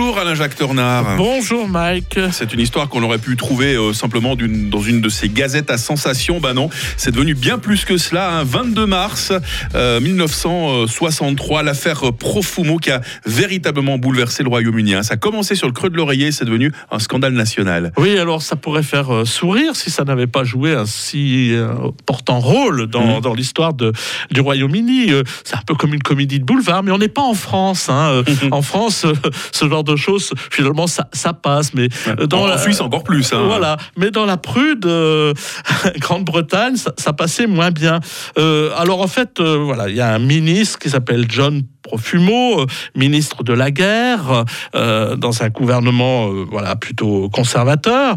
Bonjour Alain-Jacques Tornard. Bonjour Mike. C'est une histoire qu'on aurait pu trouver euh, simplement d'une- dans une de ces gazettes à sensation. Bah non, c'est devenu bien plus que cela. Un 22 mars euh, 1963, l'affaire Profumo qui a véritablement bouleversé le Royaume-Uni. hein. Ça a commencé sur le creux de l'oreiller, c'est devenu un scandale national. Oui, alors ça pourrait faire euh, sourire si ça n'avait pas joué un si euh, important rôle dans, dans l'histoire de- du Royaume-Uni. Euh, c'est un peu comme une comédie de boulevard, mais on n'est pas en France. hein. Euh, en France, euh, ce genre de choses, finalement, ça, ça passe. Mais euh, dans en, la- Suisse encore plus. hein. Voilà, mais dans la prude euh, Grande-Bretagne, ça, ça passait moins bien. Euh, alors en fait, voilà, il y a un ministre qui s'appelle John Profumo, euh, ministre de la guerre, euh, dans un gouvernement euh, voilà plutôt conservateur,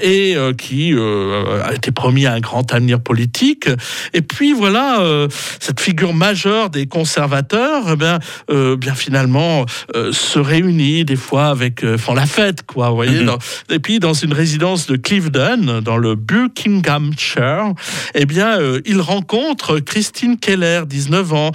et qui a été promis à un grand avenir politique. Et puis voilà, cette figure majeure des conservateurs, eh bien, bien finalement, se réunit des fois avec, font la fête, quoi, vous voyez. Mhm. dans- et puis dans une résidence de Cliveden, dans le Buckinghamshire, eh bien, il rencontre Christine Keller, 19 ans,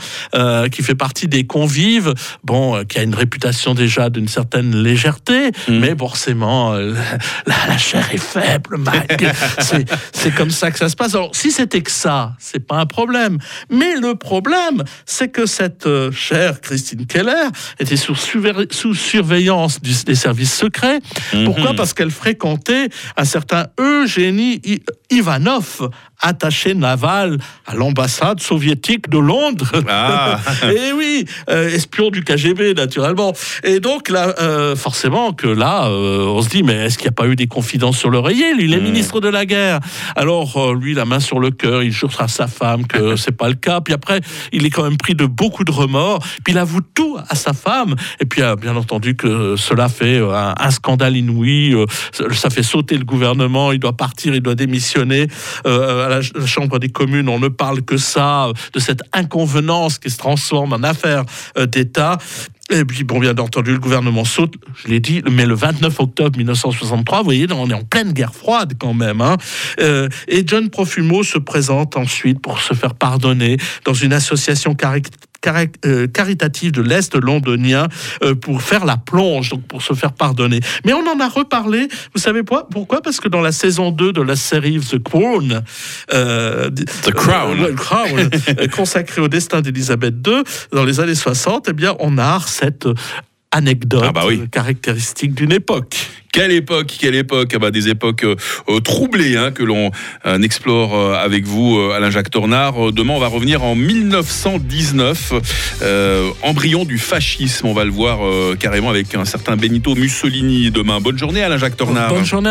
qui fait partie des convives, bon, euh, qui a une réputation déjà d'une certaine légèreté, Mhm. mais forcément, euh, la, la chair est faible, Mike. C'est- C'est comme ça que ça se passe. Alors, si c'était que ça, c'est pas un problème. Mais le problème, c'est que cette euh, chère Christine Keller était sous, surveillance du- des services secrets. Pourquoi? Mhm. Parce qu'elle fréquentait un certain Eugénie Ivanov, attaché naval à l'ambassade soviétique de Londres. Ah. Et oui, euh, espion du KGB naturellement. Et donc là, euh, forcément que là, euh, on se dit mais est-ce qu'il n'y a pas eu des confidences sur l'oreiller? Lui, il est Mm. ministre de la guerre. Alors lui, la main sur le cœur, il jure à sa femme que c'est pas le cas. Puis après, il est quand même pris de beaucoup de remords. Puis il avoue tout à sa femme. Et puis bien entendu que cela fait un, un scandale inouï. ça fait sauter le gouvernement. Il doit partir, il doit démissionner. Euh, à la, Chambre des communes, on ne parle que ça, de cette inconvenance qui se transforme en affaire euh, d'État. Et puis, bon, bien entendu, le gouvernement saute, je l'ai dit, mais le 29 octobre 1963, vous voyez, on est en pleine guerre froide quand même. Hein. Euh, et John Profumo se présente ensuite pour se faire pardonner dans une association cari- cari- euh, caritative de l'Est londonien euh, pour faire la plonge, donc pour se faire pardonner. Mais on en a reparlé, vous savez quoi pourquoi? Parce que dans la saison 2 de la série The Crown, euh, The Crown. euh, euh, consacrée au destin d'Élisabeth II, dans les années 60, eh bien, on narre cette anecdote Ah bah oui. caractéristique d'une époque. Quelle époque, quelle époque? Ah bah, Des époques euh, euh, troublées hein, que l'on euh, explore euh, avec vous, Alain-Jacques Tornard. Demain, on va revenir en 1919, euh, embryon du fascisme. On va le voir carrément avec un certain Benito Mussolini demain. Bonne journée, Alain-Jacques Tornard. Bonne journée